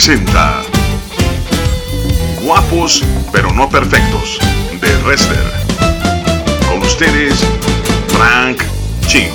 presenta Guapos pero no perfectos de Wrestler. Con ustedes, Frank Ching.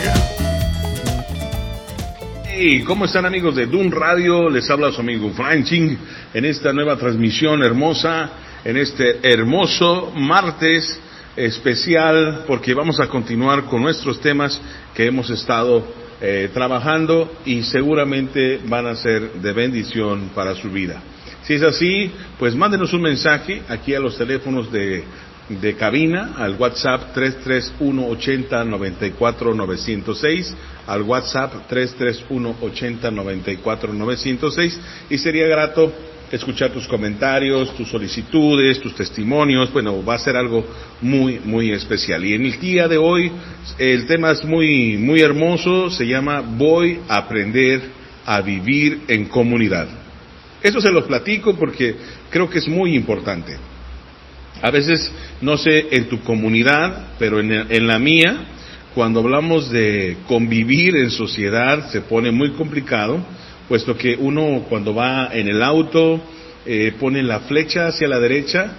Hey, ¿cómo están amigos de Doom Radio? Les habla su amigo Frank Ching en esta nueva transmisión hermosa, en este hermoso martes especial, porque vamos a continuar con nuestros temas que hemos estado eh, trabajando y seguramente van a ser de bendición para su vida. Si es así, pues mándenos un mensaje aquí a los teléfonos de, de cabina, al WhatsApp 331 80 94 906, al WhatsApp 331 80 94 906 y sería grato escuchar tus comentarios, tus solicitudes, tus testimonios. Bueno, va a ser algo muy, muy especial. Y en el día de hoy, el tema es muy, muy hermoso. Se llama Voy a aprender a vivir en comunidad. Eso se los platico porque creo que es muy importante. A veces, no sé, en tu comunidad, pero en, en la mía, cuando hablamos de convivir en sociedad, se pone muy complicado puesto que uno cuando va en el auto eh, pone la flecha hacia la derecha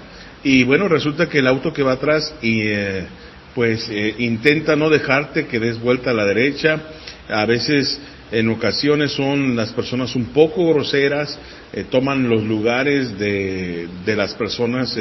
y bueno, resulta que el auto que va atrás y eh, pues eh, intenta no dejarte que des vuelta a la derecha. A veces, en ocasiones, son las personas un poco groseras, toman los lugares de, de las personas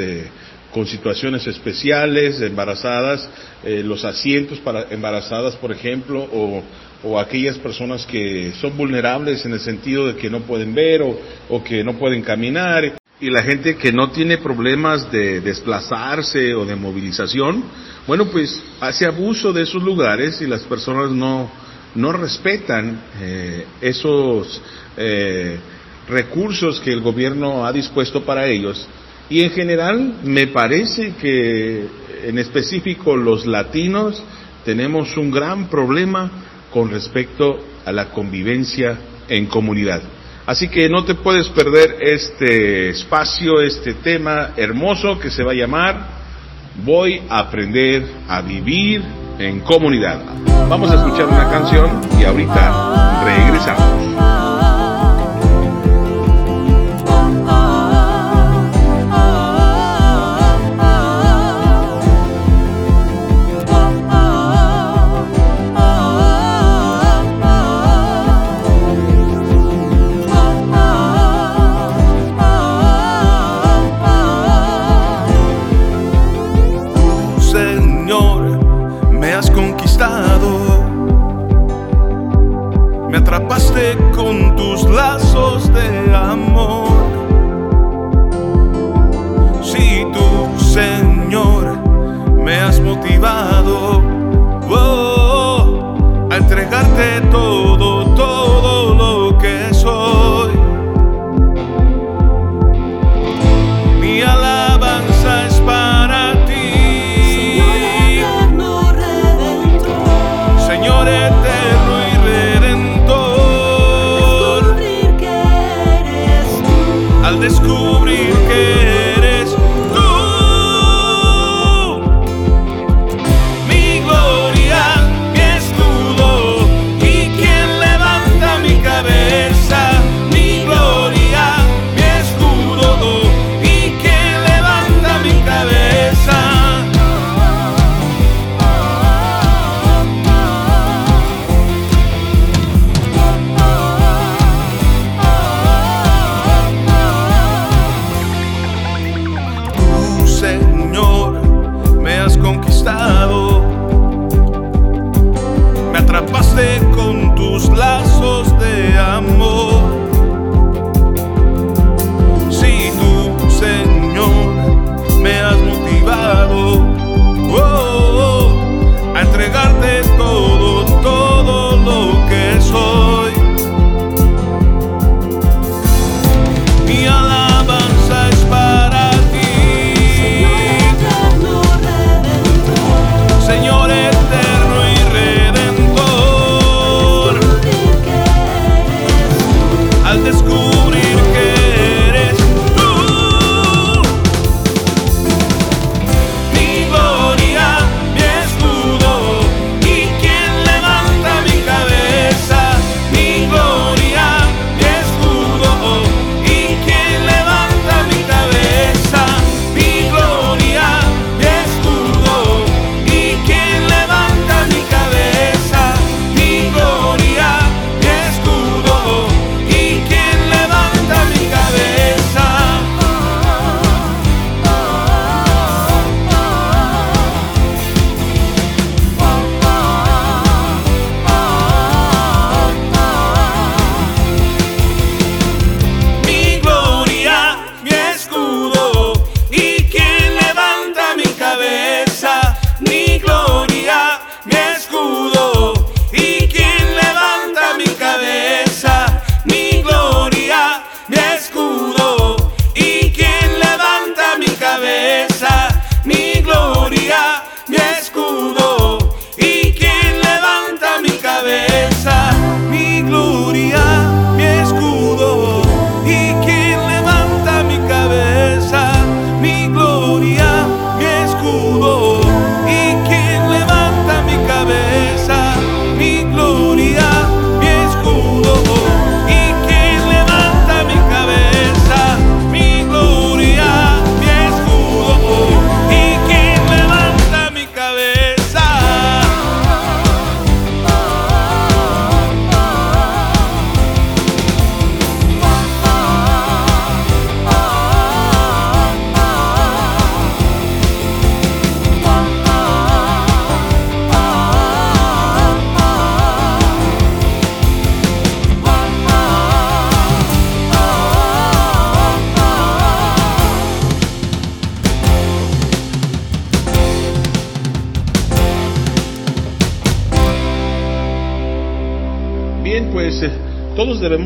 con situaciones especiales, embarazadas, los asientos para embarazadas, por ejemplo, o o aquellas personas que son vulnerables en el sentido de que no pueden ver o, que no pueden caminar y la gente que no tiene problemas de desplazarse o de movilización, bueno, pues hace abuso de esos lugares y las personas no, no respetan eh, esos eh, recursos que el gobierno ha dispuesto para ellos. Y en general me parece que en específico los latinos tenemos un gran problema con respecto a la convivencia en comunidad. Así que no te puedes perder este espacio, este tema hermoso que se va a llamar Voy a aprender a vivir en comunidad. Vamos a escuchar una canción y ahorita regresamos. de todo.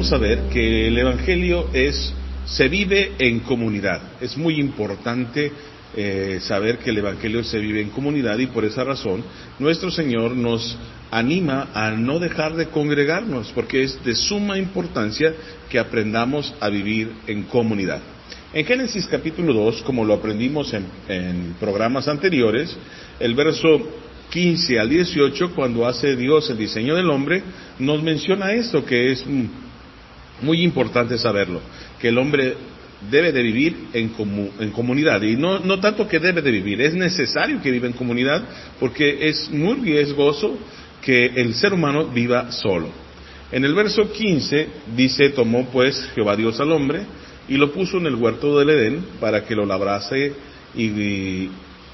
Debemos saber que el Evangelio es, se vive en comunidad. Es muy importante eh, saber que el Evangelio se vive en comunidad y por esa razón nuestro Señor nos anima a no dejar de congregarnos porque es de suma importancia que aprendamos a vivir en comunidad. En Génesis capítulo 2, como lo aprendimos en, en programas anteriores, el verso 15 al 18, cuando hace Dios el diseño del hombre, nos menciona esto que es muy importante saberlo, que el hombre debe de vivir en, en comunidad. Y no, no, tanto que debe de vivir, es necesario que viva en comunidad porque es muy riesgoso que el ser humano viva solo. En el verso 15 dice, tomó pues Jehová Dios al hombre y lo puso en el huerto del Edén para que lo labrase y,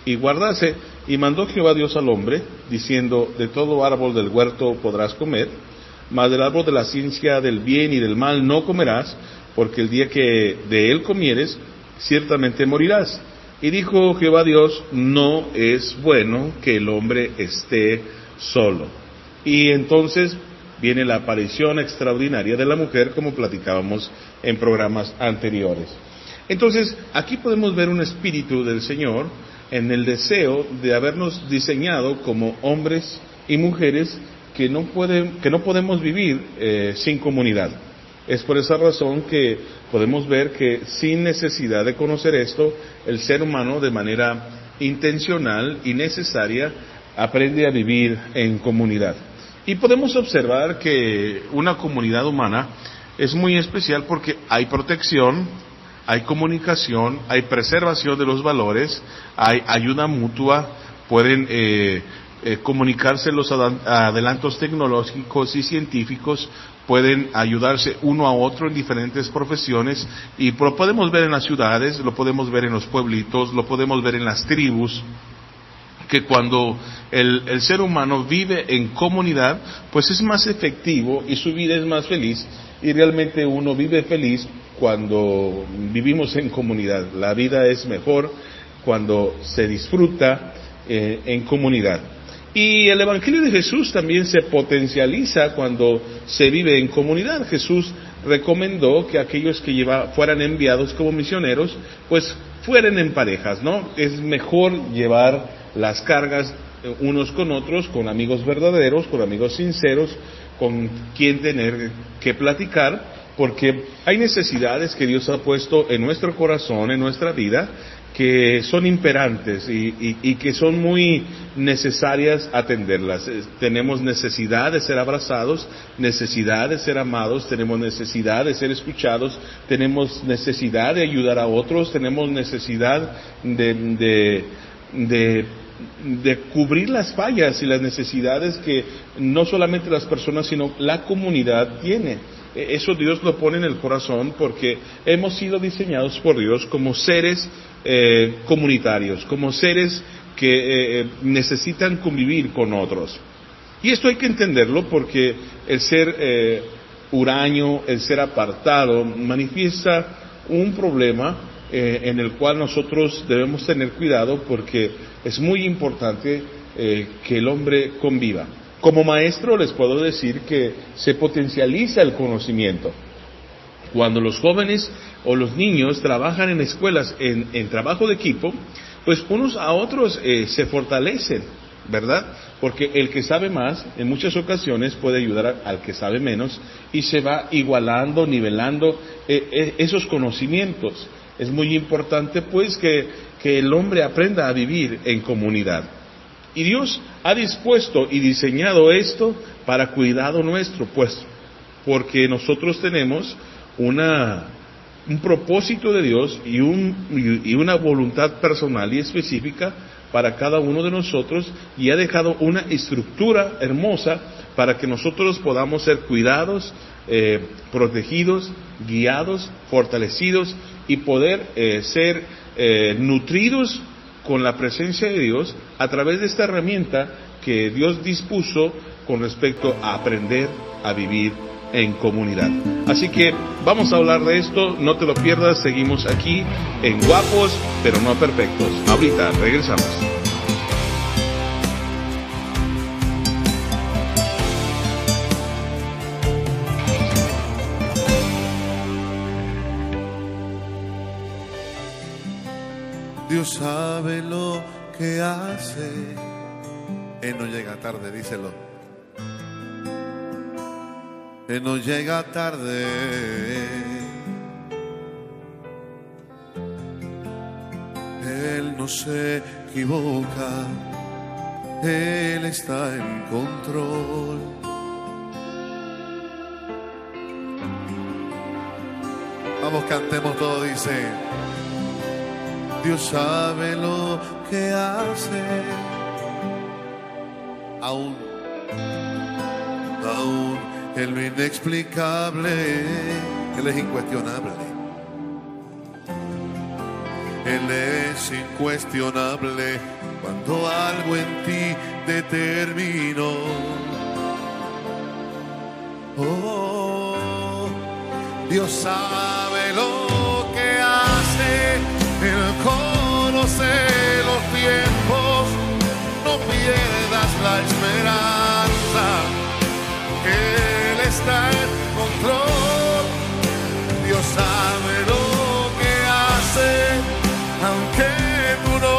y guardase. Y mandó Jehová Dios al hombre, diciendo, de todo árbol del huerto podrás comer, mas del árbol de la ciencia del bien y del mal no comerás, porque el día que de él comieres, ciertamente morirás. Y dijo Jehová Dios, no es bueno que el hombre esté solo. Y entonces viene la aparición extraordinaria de la mujer, como platicábamos en programas anteriores. Entonces, aquí podemos ver un espíritu del Señor en el deseo de habernos diseñado como hombres y mujeres que no, pueden, que no podemos vivir eh, sin comunidad. Es por esa razón que podemos ver que sin necesidad de conocer esto, el ser humano de manera intencional y necesaria aprende a vivir en comunidad. Y podemos observar que una comunidad humana es muy especial porque hay protección, hay comunicación, hay preservación de los valores, hay ayuda mutua, pueden eh, eh, comunicarse los adelantos tecnológicos y científicos, pueden ayudarse uno a otro en diferentes profesiones y lo podemos ver en las ciudades, lo podemos ver en los pueblitos, lo podemos ver en las tribus, que cuando el, ser humano vive en comunidad, pues es más efectivo y su vida es más feliz y realmente uno vive feliz cuando vivimos en comunidad. La vida es mejor cuando se disfruta eh, en comunidad. Y el Evangelio de Jesús también se potencializa cuando se vive en comunidad. Jesús recomendó que aquellos que lleva, fueran enviados como misioneros, pues fueran en parejas, ¿no? Es mejor llevar las cargas eh, unos con otros, con amigos verdaderos, con amigos sinceros, con quien tener que platicar, porque hay necesidades que Dios ha puesto en nuestro corazón, en nuestra vida, que son imperantes y, que son muy necesarias atenderlas. Tenemos necesidad de ser abrazados, necesidad de ser amados, tenemos necesidad de ser escuchados, tenemos necesidad de ayudar a otros, tenemos necesidad de, de, de cubrir las fallas y las necesidades que no solamente las personas, sino la comunidad tiene. E, eso Dios lo pone en el corazón porque hemos sido diseñados por Dios como seres eh, comunitarios, como seres que eh, eh, necesitan convivir con otros. Y esto hay que entenderlo porque el ser huraño, el ser apartado, manifiesta un problema en el cual nosotros debemos tener cuidado porque es muy importante que el hombre conviva. Como maestro les puedo decir que se potencializa el conocimiento. Cuando los jóvenes o los niños trabajan en escuelas en, trabajo de equipo, pues unos a otros eh, se fortalecen, ¿verdad? Porque el que sabe más en muchas ocasiones puede ayudar al que sabe menos y se va igualando, nivelando eh, eh, esos conocimientos. Es muy importante pues que, que el hombre aprenda a vivir en comunidad. Y Dios ha dispuesto y diseñado esto para cuidado nuestro, pues, porque nosotros tenemos una, un propósito de Dios y, un, y una voluntad personal y específica para cada uno de nosotros y ha dejado una estructura hermosa para que nosotros podamos ser cuidados, eh, protegidos, guiados, fortalecidos y poder eh, ser eh, nutridos con la presencia de Dios a través de esta herramienta que Dios dispuso con respecto a aprender a vivir en comunidad. Así que vamos a hablar de esto, no te lo pierdas, seguimos aquí en Guapos, pero no perfectos. Ahorita regresamos. Sabe lo que hace. Él no llega tarde, díselo. Él no llega tarde. Él no se equivoca. Él está en control. Vamos, cantemos todo, dice. Dios sabe lo que hace. Aún, aún en lo inexplicable, Él es incuestionable. Él es incuestionable cuando algo en ti determinó. Oh, Dios sabe lo que Él conoce los tiempos, no pierdas la esperanza, Él está en control, Dios sabe lo que hace, aunque tú no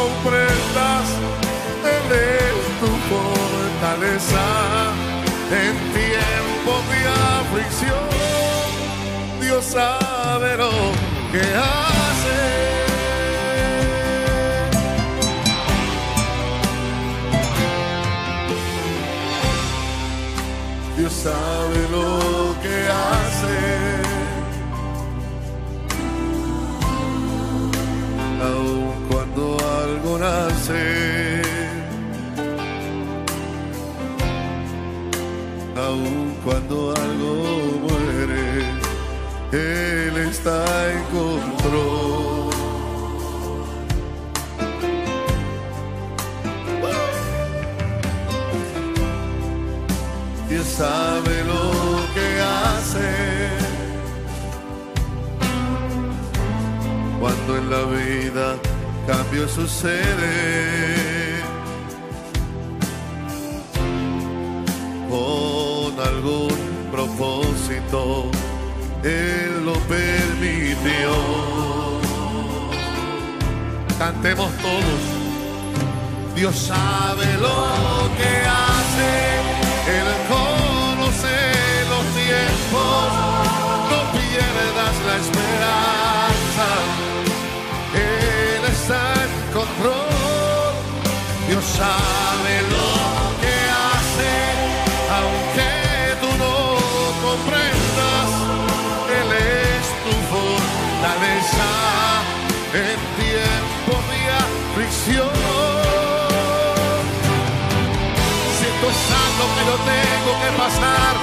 comprendas, Él es tu fortaleza en tiempo de aflicción. Dios sabe lo que hace. Dios sabe lo que hace. Aun cuando algo nace. Aun cuando algo muere, Él está en control. Dios sabe lo que hace cuando en la vida cambio sucede. con algún propósito, Él lo permitió. Cantemos todos. Dios sabe lo que hace, Él conoce los tiempos, no pierdas la esperanza, Él está en control, Dios sabe aflicción. Siento santo que lo tengo que pasar,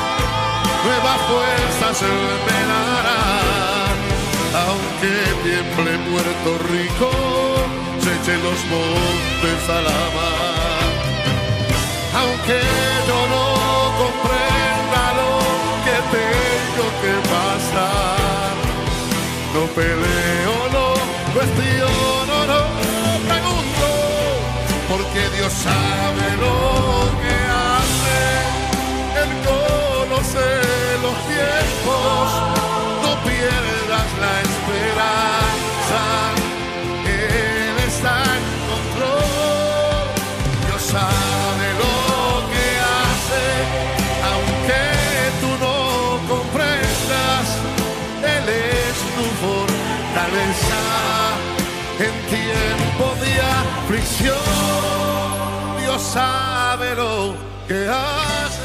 nuevas fuerzas me dará. Aunque tiemble Puerto Rico, se echen los montes a la mar aunque yo no comprenda lo que tengo que pasar. No peleo, no cuestiono, no porque Dios sabe lo que hace. Él conoce los tiempos, no pierdas la esperanza. Él está en control. Dios sabe aflicción. Dios sabe lo que hace.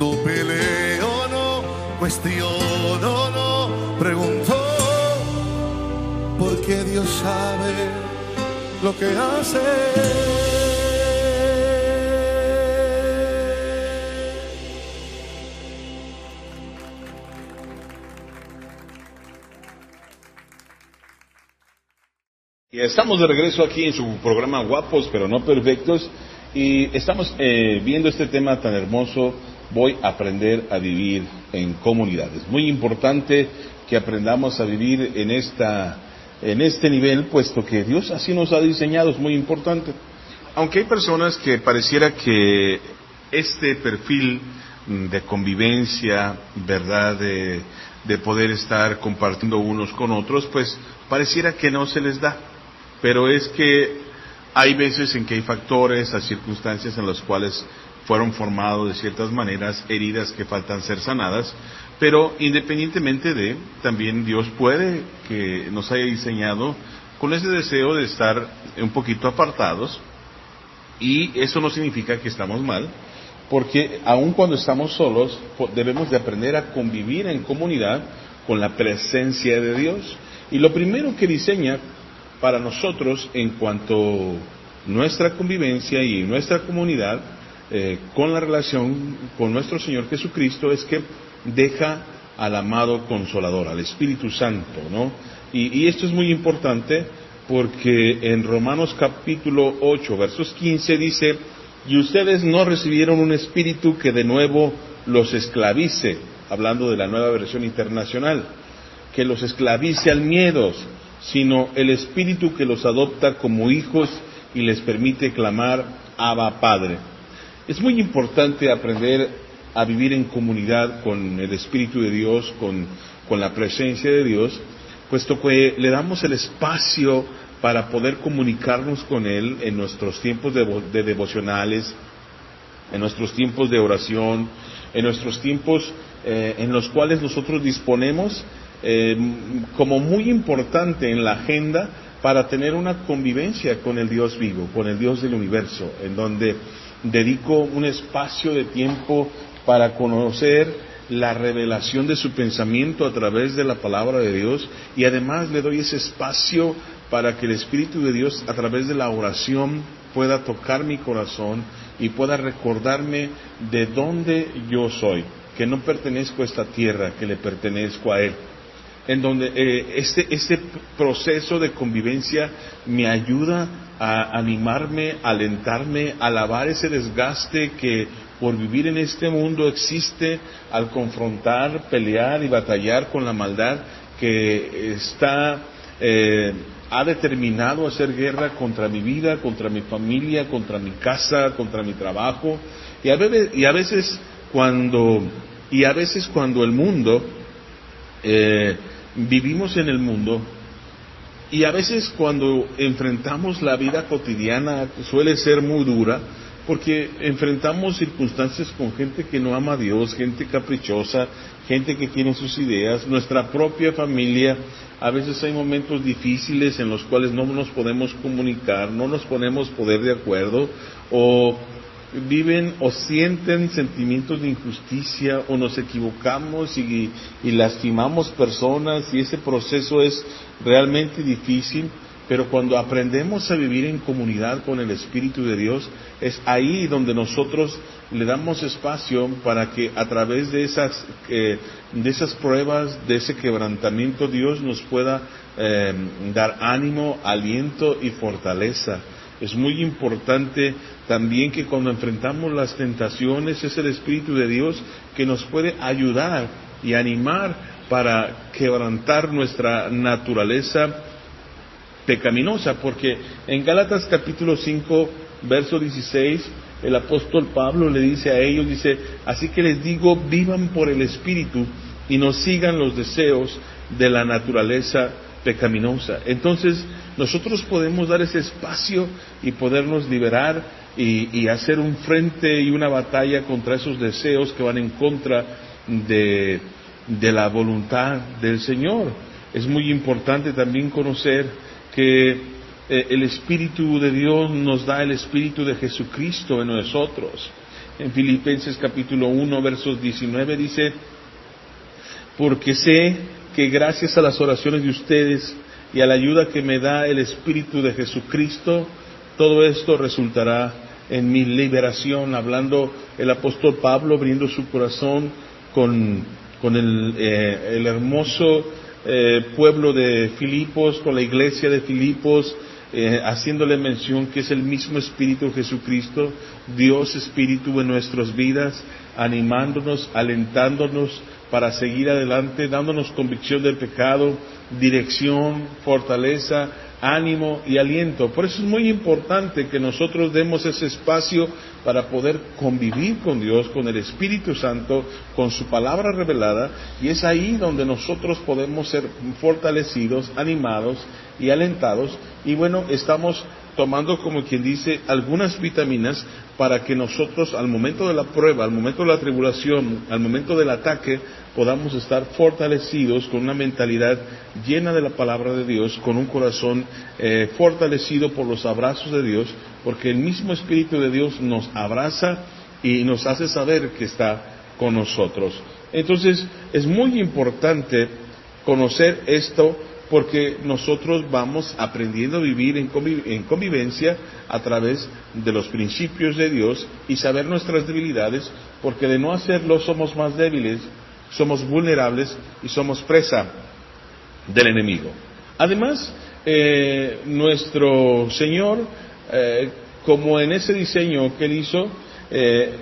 No peleo, no cuestiono, no pregunto, porque Dios sabe lo que hace. Y estamos de regreso aquí en su programa Guapos pero no perfectos y estamos eh, viendo este tema tan hermoso, voy a aprender a vivir en comunidades. Muy importante que aprendamos a vivir en, esta, en este nivel, puesto que Dios así nos ha diseñado, es muy importante. Aunque hay personas que pareciera que este perfil mm, de convivencia, ¿verdad? De, de poder estar compartiendo unos con otros, pues pareciera que no se les da. Pero es que hay veces en que hay factores, hay circunstancias en las cuales fueron formados de ciertas maneras, heridas que faltan ser sanadas, pero independientemente de, también Dios puede que nos haya diseñado con ese deseo de estar un poquito apartados, y eso no significa que estamos mal, porque aun cuando estamos solos, debemos de aprender a convivir en comunidad con la presencia de Dios. Y lo primero que diseña para nosotros en cuanto nuestra convivencia y nuestra comunidad eh, con la relación con nuestro Señor Jesucristo es que deja al amado consolador, al Espíritu Santo, ¿no? Y, y esto es muy importante porque en Romanos capítulo 8, versos 15 dice, y ustedes no recibieron un espíritu que de nuevo los esclavice, hablando de la nueva versión internacional, que los esclavice al miedo, sino el espíritu que los adopta como hijos y les permite clamar Abba Padre. Es muy importante aprender a vivir en comunidad con el Espíritu de Dios, con, con la presencia de Dios, puesto que le damos el espacio para poder comunicarnos con Él en nuestros tiempos de, devocionales, en nuestros tiempos de oración, en nuestros tiempos eh, en los cuales nosotros disponemos eh, como muy importante en la agenda para tener una convivencia con el Dios vivo, con el Dios del universo, en donde dedico un espacio de tiempo para conocer la revelación de su pensamiento a través de la palabra de Dios y además le doy ese espacio para que el Espíritu de Dios a través de la oración pueda tocar mi corazón y pueda recordarme de dónde yo soy, que no pertenezco a esta tierra, que le pertenezco a Él. En donde eh, este, este proceso de convivencia me ayuda a animarme, alentarme, a alabar ese desgaste que por vivir en este mundo existe al confrontar, pelear y batallar con la maldad que está eh, ha determinado hacer guerra contra mi vida, contra mi familia, contra mi casa, contra mi trabajo. Y a veces, y a veces cuando y a veces cuando el mundo eh, vivimos en el mundo y a veces cuando enfrentamos la vida cotidiana suele ser muy dura porque enfrentamos circunstancias con gente que no ama a Dios, gente caprichosa, gente que tiene sus ideas, nuestra propia familia. A veces hay momentos difíciles en los cuales no nos podemos comunicar, no nos ponemos poder de acuerdo, o viven o sienten sentimientos de injusticia, o nos equivocamos y, y lastimamos personas, y ese proceso es realmente difícil. Pero cuando aprendemos a vivir en comunidad con el Espíritu de Dios, es ahí donde nosotros le damos espacio para que a través de esas, eh, de esas pruebas, de ese quebrantamiento, Dios nos pueda eh, dar ánimo, aliento y fortaleza. Es muy importante también que cuando enfrentamos las tentaciones es el Espíritu de Dios que nos puede ayudar y animar para quebrantar nuestra naturaleza pecaminosa, porque en Gálatas capítulo 5, verso 16, el apóstol Pablo le dice a ellos, dice, así que les digo, vivan por el Espíritu y no sigan los deseos de la naturaleza pecaminosa. Entonces, nosotros podemos dar ese espacio y podernos liberar y, hacer un frente y una batalla contra esos deseos que van en contra de, de la voluntad del Señor. Es muy importante también conocer que eh, el Espíritu de Dios nos da el Espíritu de Jesucristo en nosotros. En Filipenses capítulo 1, versos 19 dice, porque sé que gracias a las oraciones de ustedes y a la ayuda que me da el Espíritu de Jesucristo, todo esto resultará en mi liberación, hablando el apóstol Pablo, abriendo su corazón con, con el, eh, hermoso eh, pueblo de Filipos, con la iglesia de Filipos, eh, haciéndole mención que es el mismo Espíritu Jesucristo, Dios Espíritu en nuestras vidas, animándonos, alentándonos para seguir adelante, dándonos convicción del pecado, dirección, fortaleza, ánimo y aliento. Por eso es muy importante que nosotros demos ese espacio para poder convivir con Dios, con el Espíritu Santo, con su palabra revelada, y es ahí donde nosotros podemos ser fortalecidos, animados y alentados, y bueno, estamos tomando, como quien dice, algunas vitaminas para que nosotros al momento de la prueba, al momento de la tribulación, al momento del ataque, podamos estar fortalecidos con una mentalidad llena de la palabra de Dios, con un corazón eh, fortalecido por los abrazos de Dios, porque el mismo Espíritu de Dios nos abraza y nos hace saber que está con nosotros. Entonces, es muy importante conocer esto porque nosotros vamos aprendiendo a vivir en, convivencia a través de los principios de Dios y saber nuestras debilidades, porque de no hacerlo somos más débiles, somos vulnerables y somos presa del enemigo. Además, eh, nuestro Señor, eh, como en ese diseño que él hizo, eh,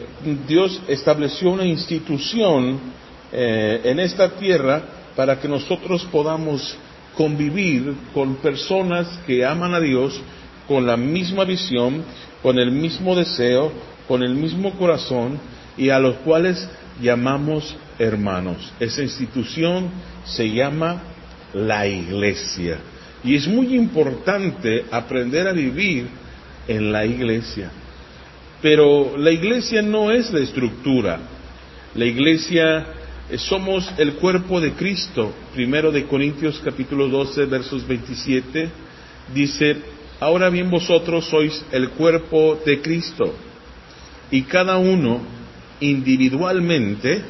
Dios estableció una institución en esta tierra para que nosotros podamos convivir con personas que aman a Dios con la misma visión, con el mismo deseo, con el mismo corazón y a los cuales llamamos hermanos. Esa institución se llama la iglesia. Y es muy importante aprender a vivir en la iglesia. Pero la iglesia no es la estructura. La iglesia somos el cuerpo de Cristo. Primero de Corintios capítulo 12 versos 27 dice, ahora bien vosotros sois el cuerpo de Cristo y cada uno individualmente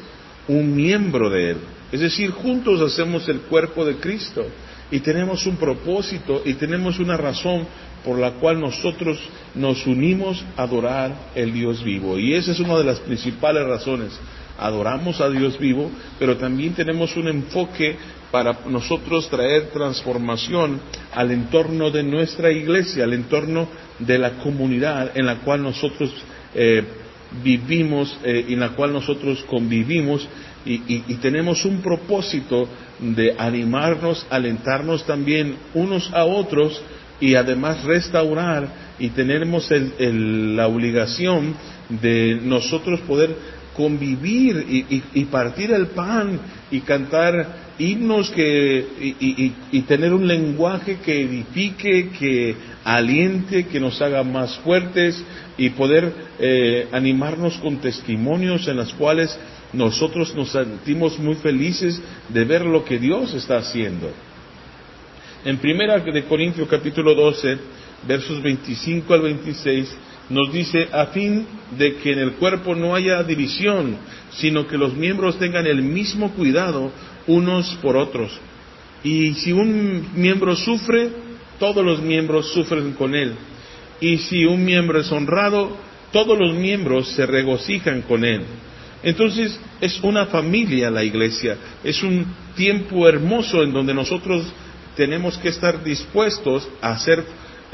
un miembro de él. Es decir, juntos hacemos el cuerpo de Cristo y tenemos un propósito y tenemos una razón por la cual nosotros nos unimos a adorar el Dios vivo. Y esa es una de las principales razones adoramos a Dios vivo, pero también tenemos un enfoque para nosotros traer transformación al entorno de nuestra iglesia, al entorno de la comunidad en la cual nosotros eh, vivimos, eh, en la cual nosotros convivimos y, tenemos un propósito de animarnos, alentarnos también unos a otros y además restaurar y tenemos la obligación de nosotros poder convivir y, partir el pan y cantar himnos que, y, tener un lenguaje que edifique, que aliente, que nos haga más fuertes y poder eh, animarnos con testimonios en los cuales nosotros nos sentimos muy felices de ver lo que Dios está haciendo. En primera de Corintios capítulo 12, versos 25 al 26, nos dice a fin de que en el cuerpo no haya división, sino que los miembros tengan el mismo cuidado unos por otros. Y si un miembro sufre, todos los miembros sufren con él. Y si un miembro es honrado, todos los miembros se regocijan con él. Entonces es una familia la iglesia, es un tiempo hermoso en donde nosotros tenemos que estar dispuestos a ser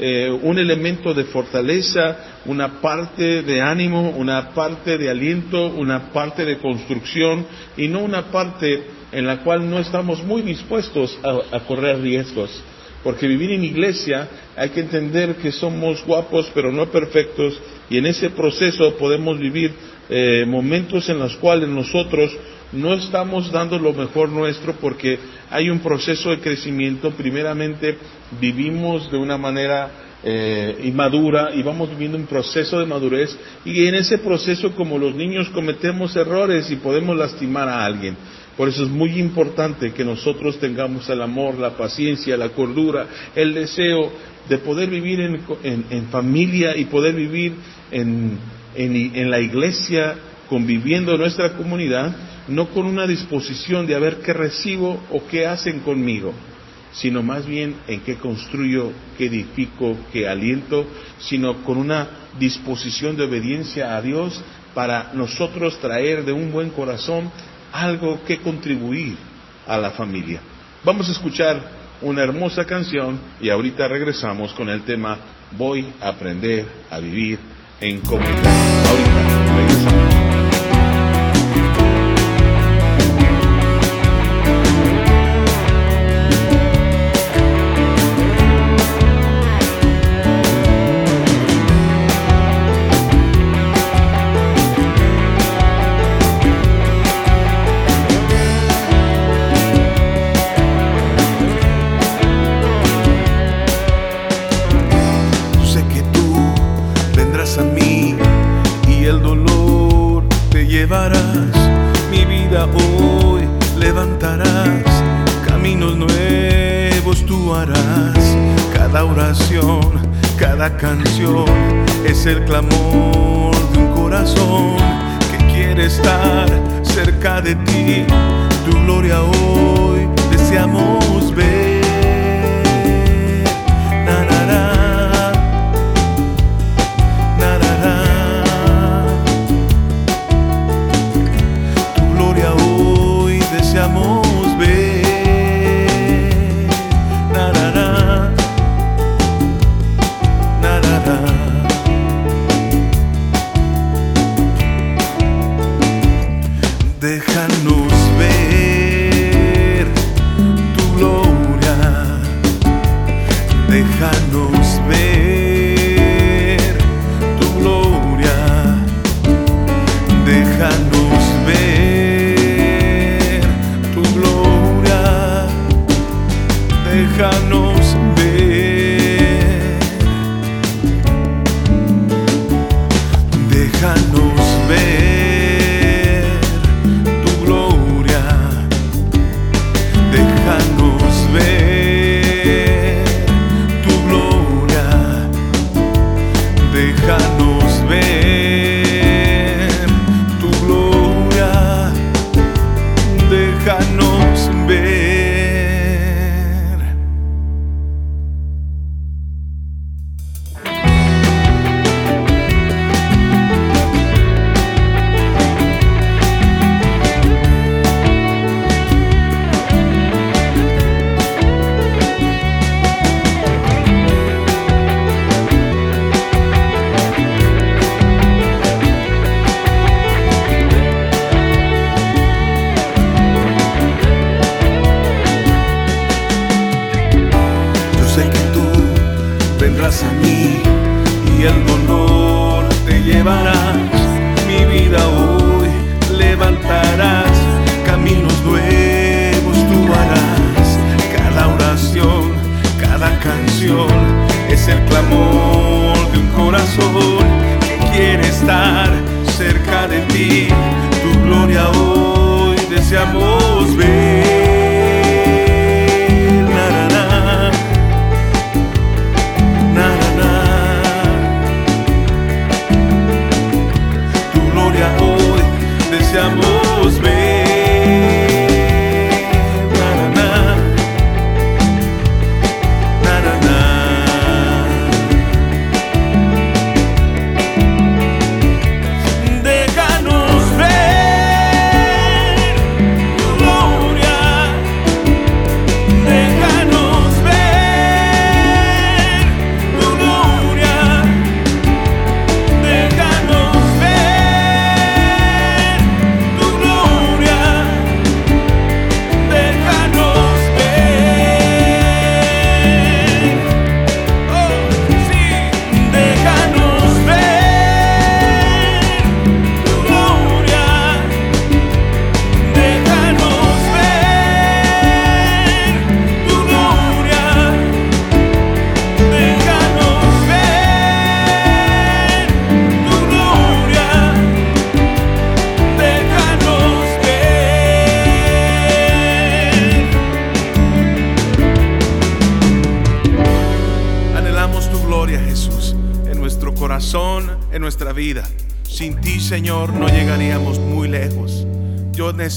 eh, un elemento de fortaleza, una parte de ánimo, una parte de aliento, una parte de construcción y no una parte en la cual no estamos muy dispuestos a, correr riesgos. Porque vivir en iglesia hay que entender que somos guapos pero no perfectos y en ese proceso podemos vivir eh, momentos en los cuales nosotros no estamos dando lo mejor nuestro porque hay un proceso de crecimiento. Primeramente, vivimos de una manera eh, inmadura y vamos viviendo un proceso de madurez y en ese proceso como los niños cometemos errores y podemos lastimar a alguien. Por eso es muy importante que nosotros tengamos el amor, la paciencia, la cordura, el deseo de poder vivir en, familia y poder vivir en, en la iglesia, conviviendo en nuestra comunidad, no con una disposición de a ver qué recibo o qué hacen conmigo, sino más bien en qué construyo, qué edifico, qué aliento, sino con una disposición de obediencia a Dios para nosotros traer de un buen corazón algo que contribuir a la familia. Vamos a escuchar una hermosa canción y ahorita regresamos con el tema Voy a aprender a vivir en comunidad. Ahorita regresamos. Cada canción es el clamor de un corazón que quiere estar cerca de ti. Tu gloria hoy deseamos ver.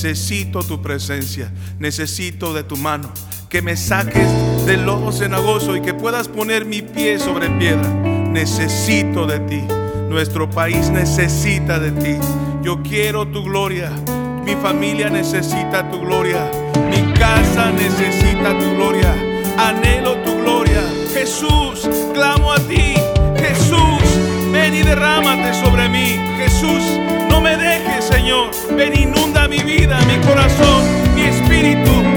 necesito tu presencia, necesito de tu mano, que me saques del lodo cenagoso y que puedas poner mi pie sobre piedra. Necesito de ti, nuestro país necesita de ti. Yo quiero tu gloria, mi familia necesita tu gloria, mi casa necesita tu gloria, anhelo tu gloria. Jesús, clamo a ti, Jesús, ven y derrámate sobre mí, Jesús, no me dejes, Señor, ven inunda mi vida, mi corazón, mi espíritu.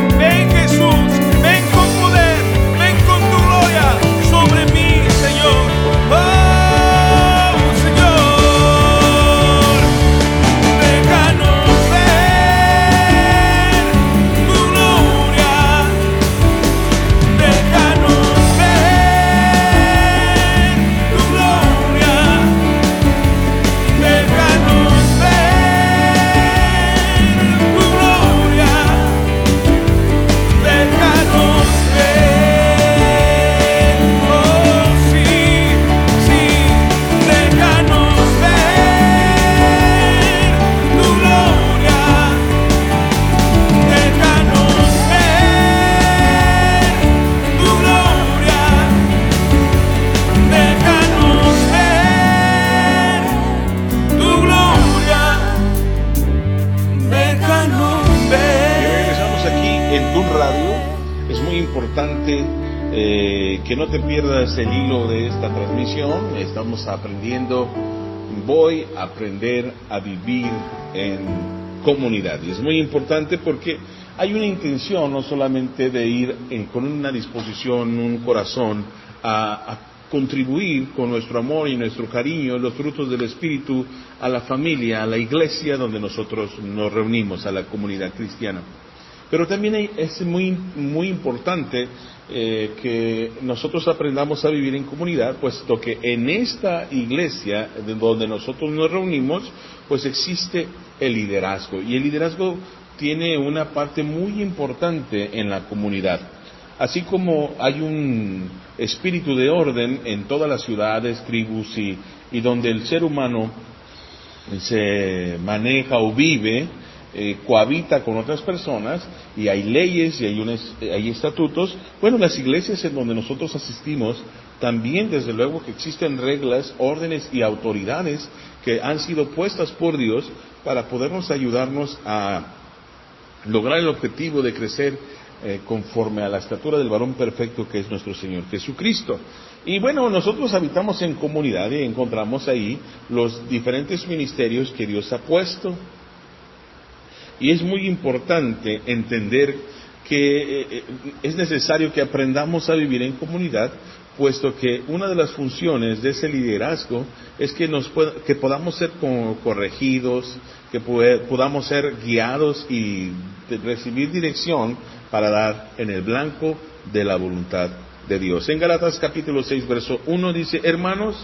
Y es muy importante porque hay una intención no solamente de ir con una disposición, un corazón a, contribuir con nuestro amor y nuestro cariño, los frutos del Espíritu, a la familia, a la iglesia donde nosotros nos reunimos, a la comunidad cristiana. Pero también es muy, muy importante eh, que nosotros aprendamos a vivir en comunidad, puesto que en esta iglesia donde nosotros nos reunimos, pues existe el liderazgo. Y el liderazgo tiene una parte muy importante en la comunidad. Así como hay un espíritu de orden en todas las ciudades, tribus y, donde el ser humano se maneja o vive, eh, cohabita con otras personas y hay leyes y hay, hay estatutos, bueno, las iglesias en donde nosotros asistimos también desde luego que existen reglas, órdenes y autoridades que han sido puestas por Dios para podernos ayudarnos a lograr el objetivo de crecer eh, conforme a la estatura del varón perfecto que es nuestro Señor Jesucristo. Y bueno, nosotros habitamos en comunidad y encontramos ahí los diferentes ministerios que Dios ha puesto. Y es muy importante entender que eh, eh, es necesario que aprendamos a vivir en comunidad, puesto que una de las funciones de ese liderazgo es que, nos que podamos ser corregidos, que podamos ser guiados y recibir dirección para dar en el blanco de la voluntad de Dios. En Galatas capítulo 6, verso 1 dice, hermanos,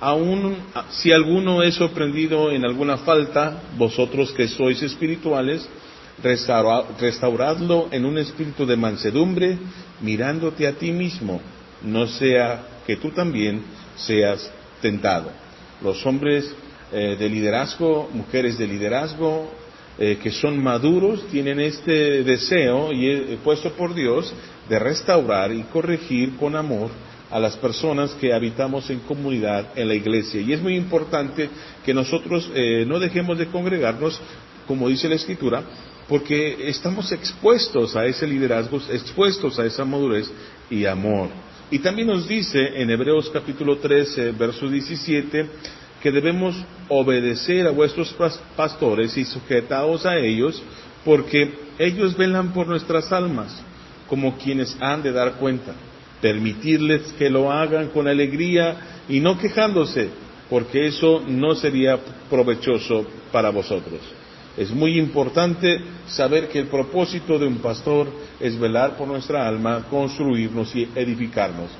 aún si alguno es sorprendido en alguna falta, vosotros que sois espirituales, restauradlo en un espíritu de mansedumbre, mirándote a ti mismo, no sea que tú también seas tentado. Los hombres eh, de liderazgo, mujeres de liderazgo, eh, que son maduros, tienen este deseo y puesto por Dios de restaurar y corregir con amor a las personas que habitamos en comunidad en la iglesia. Y es muy importante que nosotros no dejemos de congregarnos, como dice la Escritura, porque estamos expuestos a ese liderazgo, expuestos a esa madurez y amor. Y también nos dice en Hebreos capítulo 13, verso 17, que debemos obedecer a vuestros pastores y sujetaos a ellos, porque ellos velan por nuestras almas, como quienes han de dar cuenta. Permitirles que lo hagan con alegría y no quejándose, porque eso no sería provechoso para vosotros. Es muy importante saber que el propósito de un pastor es velar por nuestra alma, construirnos y edificarnos.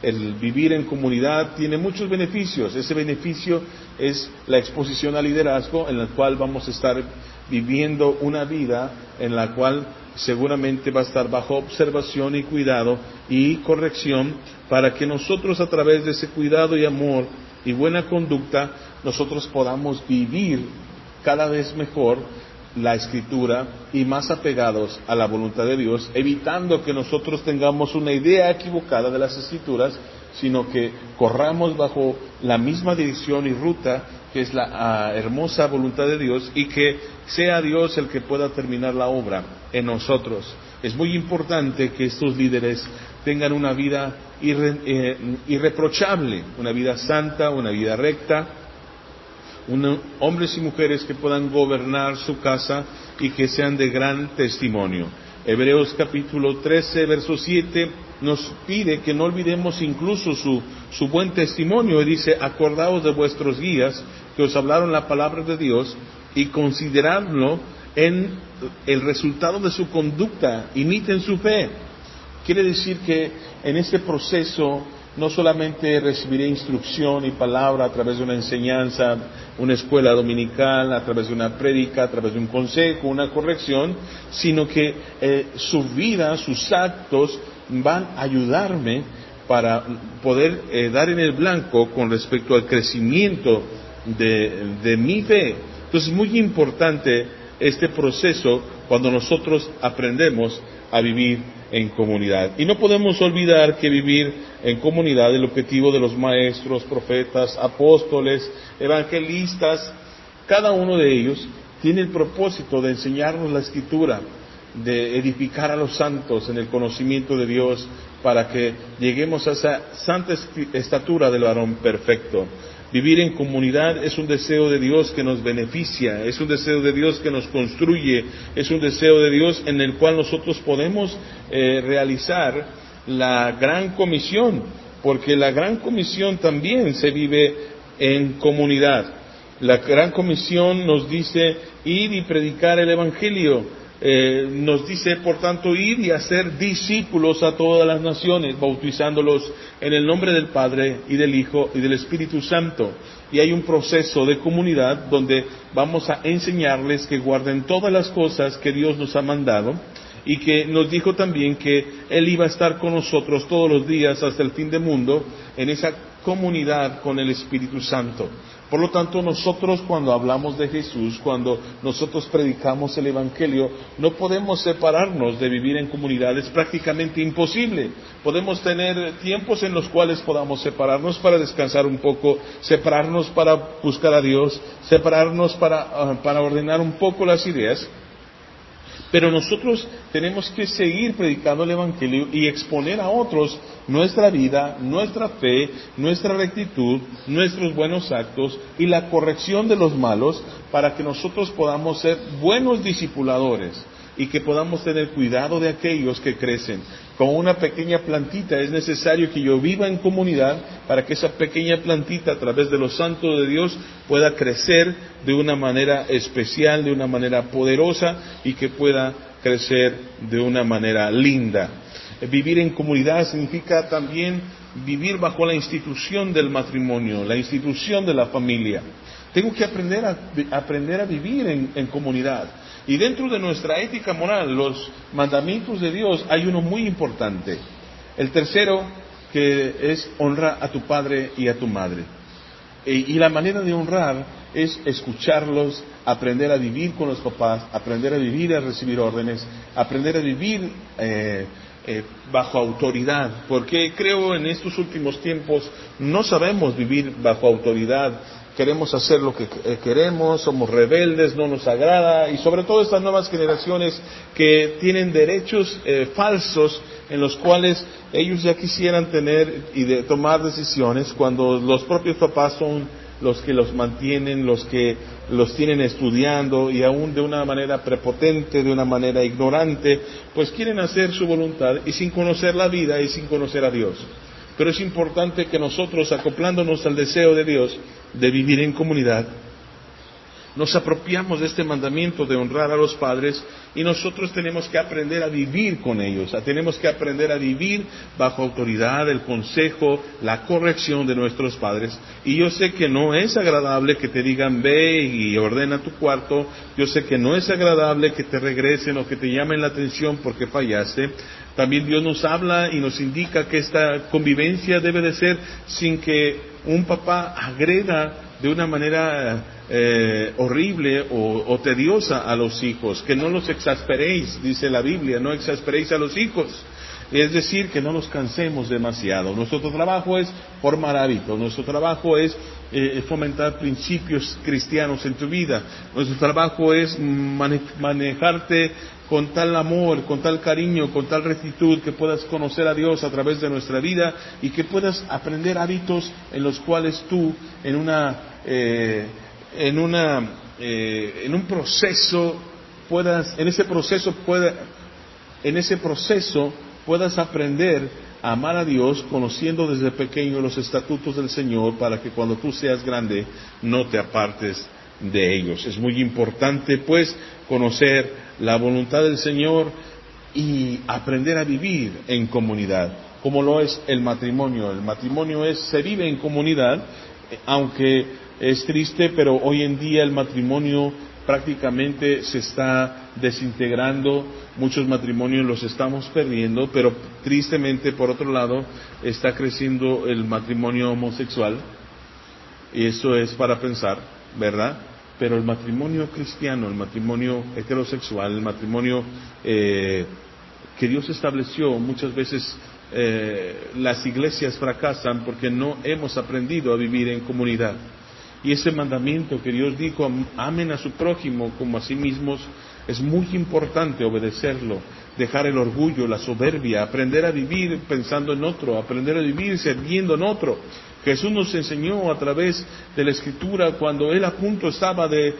El vivir en comunidad tiene muchos beneficios. Ese beneficio es la exposición al liderazgo en la cual vamos a estar viviendo una vida en la cual seguramente va a estar bajo observación y cuidado y corrección para que nosotros a través de ese cuidado y amor y buena conducta nosotros podamos vivir cada vez mejor la escritura y más apegados a la voluntad de Dios, evitando que nosotros tengamos una idea equivocada de las escrituras, sino que corramos bajo la misma dirección y ruta que es la ah, hermosa voluntad de Dios y que sea Dios el que pueda terminar la obra en nosotros. Es muy importante que estos líderes tengan una vida eh, irreprochable, una vida santa, una vida recta, hombres y mujeres que puedan gobernar su casa y que sean de gran testimonio. Hebreos capítulo 13, verso 7 nos pide que no olvidemos incluso su, su buen testimonio y dice, acordaos de vuestros guías que os hablaron la palabra de Dios y consideradlo en el resultado de su conducta, imiten su fe. Quiere decir que en este proceso no solamente recibiré instrucción y palabra a través de una enseñanza, una escuela dominical, a través de una prédica, a través de un consejo, una corrección, sino que eh, su vida, sus actos van a ayudarme para poder eh, dar en el blanco con respecto al crecimiento de, de mi fe. Entonces es muy importante este proceso cuando nosotros aprendemos a vivir en comunidad. Y no podemos olvidar que vivir en comunidad el objetivo de los maestros, profetas, apóstoles, evangelistas, cada uno de ellos tiene el propósito de enseñarnos la escritura, de edificar a los santos en el conocimiento de Dios para que lleguemos a esa santa estatura del varón perfecto. Vivir en comunidad es un deseo de Dios que nos beneficia, es un deseo de Dios que nos construye, es un deseo de Dios en el cual nosotros podemos eh, realizar la gran comisión, porque la gran comisión también se vive en comunidad. La gran comisión nos dice ir y predicar el Evangelio, eh, nos dice, por tanto, ir y hacer discípulos a todas las naciones, bautizándolos en el nombre del Padre y del Hijo y del Espíritu Santo. Y hay un proceso de comunidad donde vamos a enseñarles que guarden todas las cosas que Dios nos ha mandado y que nos dijo también que Él iba a estar con nosotros todos los días hasta el fin del mundo en esa comunidad con el Espíritu Santo. Por lo tanto, nosotros cuando hablamos de Jesús, cuando nosotros predicamos el Evangelio, no podemos separarnos de vivir en comunidad, es prácticamente imposible. Podemos tener tiempos en los cuales podamos separarnos para descansar un poco, separarnos para buscar a Dios, separarnos para, ah, para ordenar un poco las ideas, pero nosotros tenemos que seguir predicando el Evangelio y exponer a otros nuestra vida, nuestra fe, nuestra rectitud, nuestros buenos actos y la corrección de los malos para que nosotros podamos ser buenos discipuladores y que podamos tener cuidado de aquellos que crecen. Como una pequeña plantita es necesario que yo viva en comunidad para que esa pequeña plantita a través de los santos de Dios pueda crecer de una manera especial, de una manera poderosa y que pueda crecer de una manera linda. Vivir en comunidad significa también vivir bajo la institución del matrimonio, la institución de la familia. Tengo que aprender a, aprender a vivir en comunidad. Y dentro de nuestra ética moral, los mandamientos de Dios, hay uno muy importante. El tercero, que es honra a tu padre y a tu madre. Y, la manera de honrar es escucharlos, aprender a vivir con los papás, aprender a vivir a recibir órdenes, aprender a vivir eh, eh, bajo autoridad, porque creo en estos últimos tiempos no sabemos vivir bajo autoridad queremos hacer lo que eh, queremos, somos rebeldes, no nos agrada, y sobre todo estas nuevas generaciones que tienen derechos eh, falsos en los cuales ellos ya quisieran tener y de tomar decisiones cuando los propios papás son los que los mantienen, los que los tienen estudiando y aún de una manera prepotente, de una manera ignorante, pues quieren hacer su voluntad y sin conocer la vida y sin conocer a Dios. Pero es importante que nosotros, acoplándonos al deseo de Dios de vivir en comunidad, nos apropiamos de este mandamiento de honrar a los padres y nosotros tenemos que aprender a vivir con ellos, tenemos que aprender a vivir bajo autoridad, el consejo, la corrección de nuestros padres. Y yo sé que no es agradable que te digan ve y ordena tu cuarto, yo sé que no es agradable que te regresen o que te llamen la atención porque fallaste. También Dios nos habla y nos indica que esta convivencia debe de ser sin que un papá agreda de una manera eh, horrible o, tediosa a los hijos, que no los exasperéis, dice la Biblia, no exasperéis a los hijos. Es decir, que no los cansemos demasiado. Nuestro trabajo es formar hábitos, nuestro trabajo es eh, fomentar principios cristianos en tu vida, nuestro trabajo es manejarte con tal amor, con tal cariño, con tal rectitud, que puedas conocer a Dios a través de nuestra vida y que puedas aprender hábitos en los cuales tú, en una eh, en, una, eh, en un proceso puedas, en ese proceso pueda, en ese proceso puedas aprender a amar a Dios conociendo desde pequeño los estatutos del Señor para que cuando tú seas grande no te apartes de ellos. Es muy importante pues conocer la voluntad del Señor y aprender a vivir en comunidad, como lo es el matrimonio. El matrimonio es, se vive en comunidad, aunque es triste, pero hoy en día el matrimonio prácticamente se está desintegrando, muchos matrimonios los estamos perdiendo, pero tristemente, por otro lado, está creciendo el matrimonio homosexual, y eso es para pensar, ¿verdad? Pero el matrimonio cristiano, el matrimonio heterosexual, el matrimonio eh, que Dios estableció, muchas veces eh, las iglesias fracasan porque no hemos aprendido a vivir en comunidad. Y ese mandamiento que Dios dijo, amen a su prójimo como a sí mismos, Es muy importante obedecerlo, dejar el orgullo, la soberbia, aprender a vivir pensando en otro, aprender a vivir sirviendo en otro. Jesús nos enseñó a través de la escritura cuando él a punto estaba de,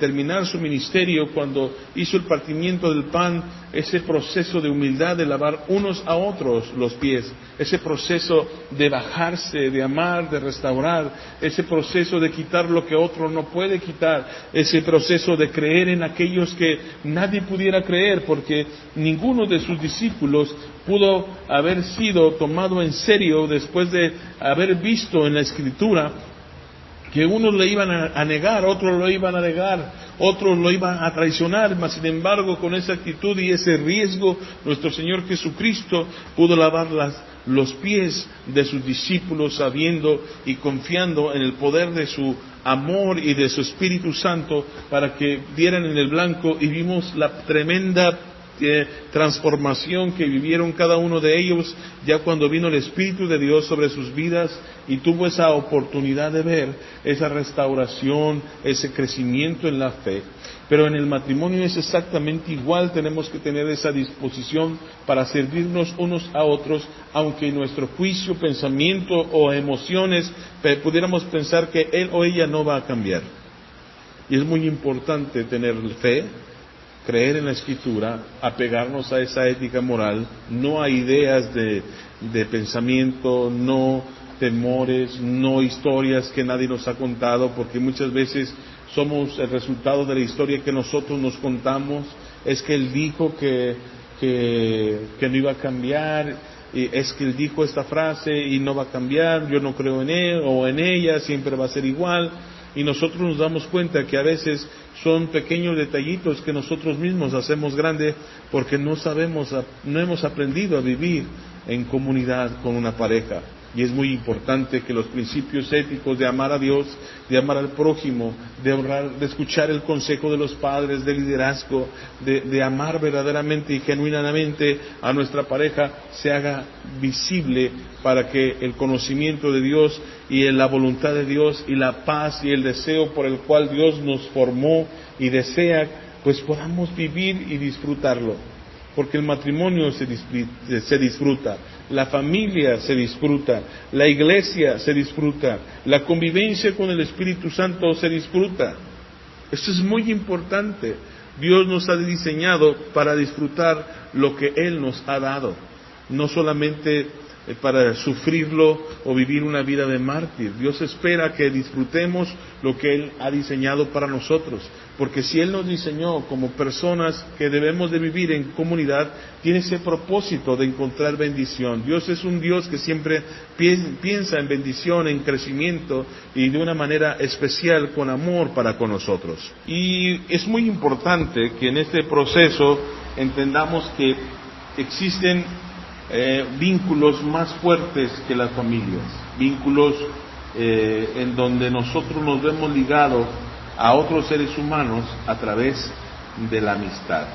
terminar su ministerio, cuando hizo el partimiento del pan, ese proceso de humildad de lavar unos a otros los pies, ese proceso de bajarse, de amar, de restaurar, ese proceso de quitar lo que otro no puede quitar, ese proceso de creer en aquellos que nadie pudiera creer, porque ninguno de sus discípulos pudo haber sido tomado en serio después de haber visto en la escritura que unos le iban a, negar, otros lo iban a negar, otros lo iban a traicionar, mas sin embargo con esa actitud y ese riesgo nuestro Señor Jesucristo pudo lavar los pies de sus discípulos sabiendo y confiando en el poder de su amor y de su Espíritu Santo para que dieran en el blanco y vimos la tremenda transformación que vivieron cada uno de ellos ya cuando vino el Espíritu de Dios sobre sus vidas y tuvo esa oportunidad de ver esa restauración, ese crecimiento en la fe. Pero en el matrimonio es exactamente igual, tenemos que tener esa disposición para servirnos unos a otros, aunque nuestro juicio, pensamiento o emociones pudiéramos pensar que él o ella no va a cambiar. Y es muy importante tener fe, creer en la escritura, apegarnos a esa ética moral, no a ideas de, pensamiento, no temores, no historias que nadie nos ha contado, porque muchas veces somos el resultado de la historia que nosotros nos contamos, es que él dijo que, que, no iba a cambiar, es que él dijo esta frase y no va a cambiar, yo no creo en él o en ella, siempre va a ser igual y nosotros nos damos cuenta que a veces son pequeños detallitos que nosotros mismos hacemos grande porque no sabemos, no hemos aprendido a vivir en comunidad con una pareja. Y es muy importante que los principios éticos de amar a Dios, de amar al prójimo, de, de escuchar el consejo de los padres, de liderazgo, de, de, amar verdaderamente y genuinamente a nuestra pareja, se haga visible para que el conocimiento de Dios y la voluntad de Dios y la paz y el deseo por el cual Dios nos formó y desea, pues podamos vivir y disfrutarlo. Porque el matrimonio se, disfruta, la familia se disfruta, la iglesia se disfruta, la convivencia con el Espíritu Santo se disfruta. Esto es muy importante. Dios nos ha diseñado para disfrutar lo que Él nos ha dado, no solamente para sufrirlo o vivir una vida de mártir. Dios espera que disfrutemos lo que Él ha diseñado para nosotros, porque si Él nos diseñó como personas que debemos de vivir en comunidad, tiene ese propósito de encontrar bendición. Dios es un Dios que siempre piensa en bendición, en crecimiento y de una manera especial con amor para con nosotros. Y es muy importante que en este proceso entendamos que existen eh, vínculos más fuertes que las familias, vínculos eh, en donde nosotros nos vemos ligados a otros seres humanos a través de la amistad.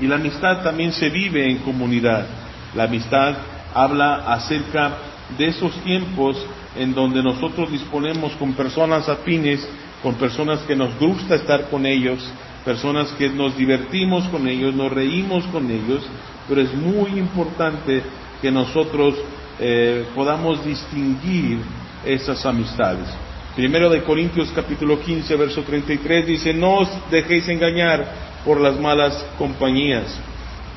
Y la amistad también se vive en comunidad. La amistad habla acerca de esos tiempos en donde nosotros disponemos con personas afines, con personas que nos gusta estar con ellos, personas que nos divertimos con ellos, nos reímos con ellos, pero es muy importante que nosotros eh, podamos distinguir esas amistades. Primero de Corintios capítulo 15, verso 33 dice, no os dejéis engañar por las malas compañías.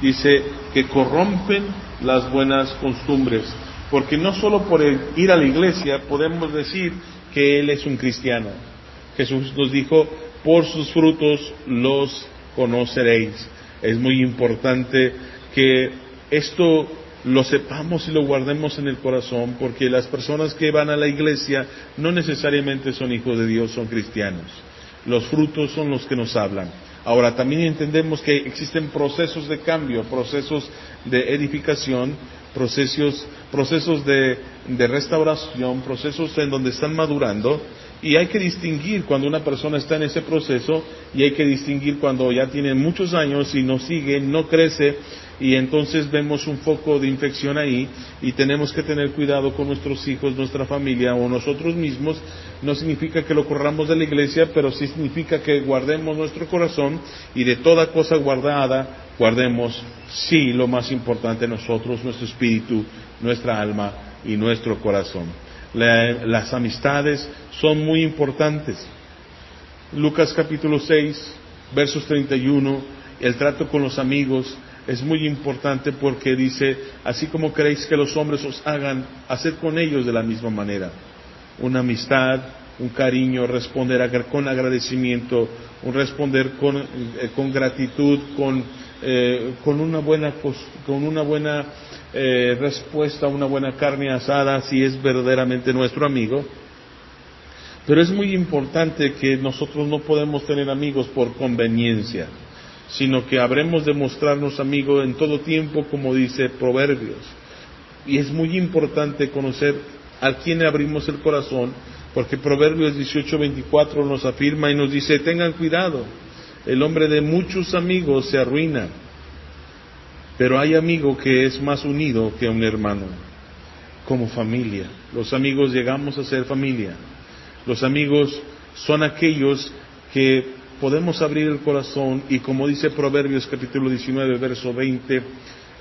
Dice que corrompen las buenas costumbres. Porque no solo por ir a la iglesia podemos decir que Él es un cristiano. Jesús nos dijo, por sus frutos los conoceréis. Es muy importante que esto lo sepamos y lo guardemos en el corazón, porque las personas que van a la iglesia no necesariamente son hijos de Dios, son cristianos. Los frutos son los que nos hablan. Ahora, también entendemos que existen procesos de cambio, procesos de edificación, procesos, procesos de, de restauración, procesos en donde están madurando, y hay que distinguir cuando una persona está en ese proceso y hay que distinguir cuando ya tiene muchos años y no sigue, no crece y entonces vemos un foco de infección ahí y tenemos que tener cuidado con nuestros hijos, nuestra familia o nosotros mismos. No significa que lo corramos de la iglesia, pero sí significa que guardemos nuestro corazón y de toda cosa guardada guardemos, sí, lo más importante nosotros, nuestro espíritu, nuestra alma y nuestro corazón. Las amistades son muy importantes. Lucas capítulo 6, versos 31, el trato con los amigos es muy importante porque dice, así como queréis que los hombres os hagan, haced con ellos de la misma manera. Una amistad, un cariño, responder con agradecimiento, un responder con, eh, con gratitud, con, eh, con una buena, con una buena eh, respuesta, una buena carne asada, si es verdaderamente nuestro amigo. Pero es muy importante que nosotros no podemos tener amigos por conveniencia, sino que habremos de mostrarnos amigos en todo tiempo, como dice Proverbios. Y es muy importante conocer a quién abrimos el corazón, porque Proverbios 18:24 nos afirma y nos dice, tengan cuidado, el hombre de muchos amigos se arruina, pero hay amigo que es más unido que un hermano, como familia. Los amigos llegamos a ser familia. Los amigos son aquellos que podemos abrir el corazón y como dice Proverbios capítulo 19, verso 20,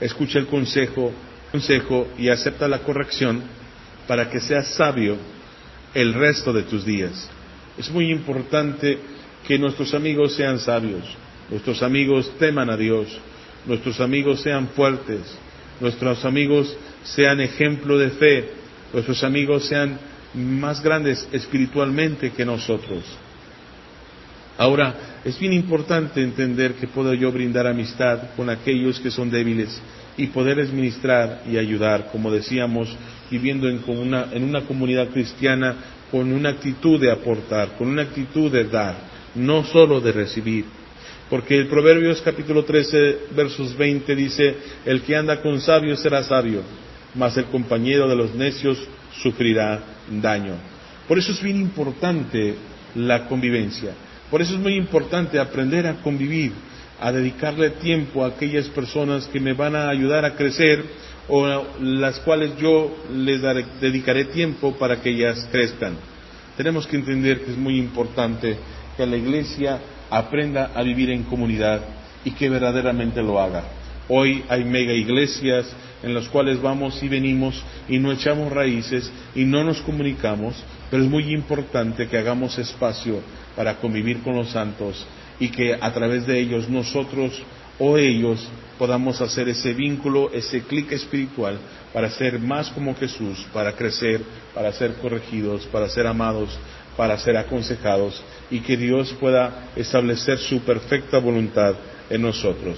escucha el consejo, consejo y acepta la corrección para que seas sabio el resto de tus días. Es muy importante que nuestros amigos sean sabios, nuestros amigos teman a Dios, nuestros amigos sean fuertes, nuestros amigos sean ejemplo de fe, nuestros amigos sean más grandes espiritualmente que nosotros. Ahora, es bien importante entender que puedo yo brindar amistad con aquellos que son débiles y poderles ministrar y ayudar, como decíamos, viviendo en una, en una comunidad cristiana con una actitud de aportar, con una actitud de dar, no solo de recibir. Porque el Proverbios capítulo 13, versos 20 dice, el que anda con sabios será sabio, mas el compañero de los necios sufrirá daño. Por eso es bien importante la convivencia. Por eso es muy importante aprender a convivir, a dedicarle tiempo a aquellas personas que me van a ayudar a crecer o las cuales yo les dedicaré tiempo para que ellas crezcan. Tenemos que entender que es muy importante que la iglesia aprenda a vivir en comunidad y que verdaderamente lo haga. Hoy hay mega iglesias en las cuales vamos y venimos y no echamos raíces y no nos comunicamos, pero es muy importante que hagamos espacio para convivir con los santos y que a través de ellos nosotros o ellos podamos hacer ese vínculo, ese clic espiritual para ser más como Jesús, para crecer, para ser corregidos, para ser amados, para ser aconsejados y que Dios pueda establecer su perfecta voluntad en nosotros.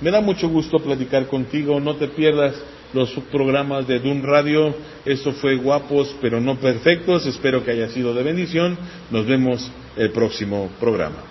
Me da mucho gusto platicar contigo, no te pierdas los programas de Dun Radio. Esto fue guapos pero no perfectos, espero que haya sido de bendición. Nos vemos el próximo programa.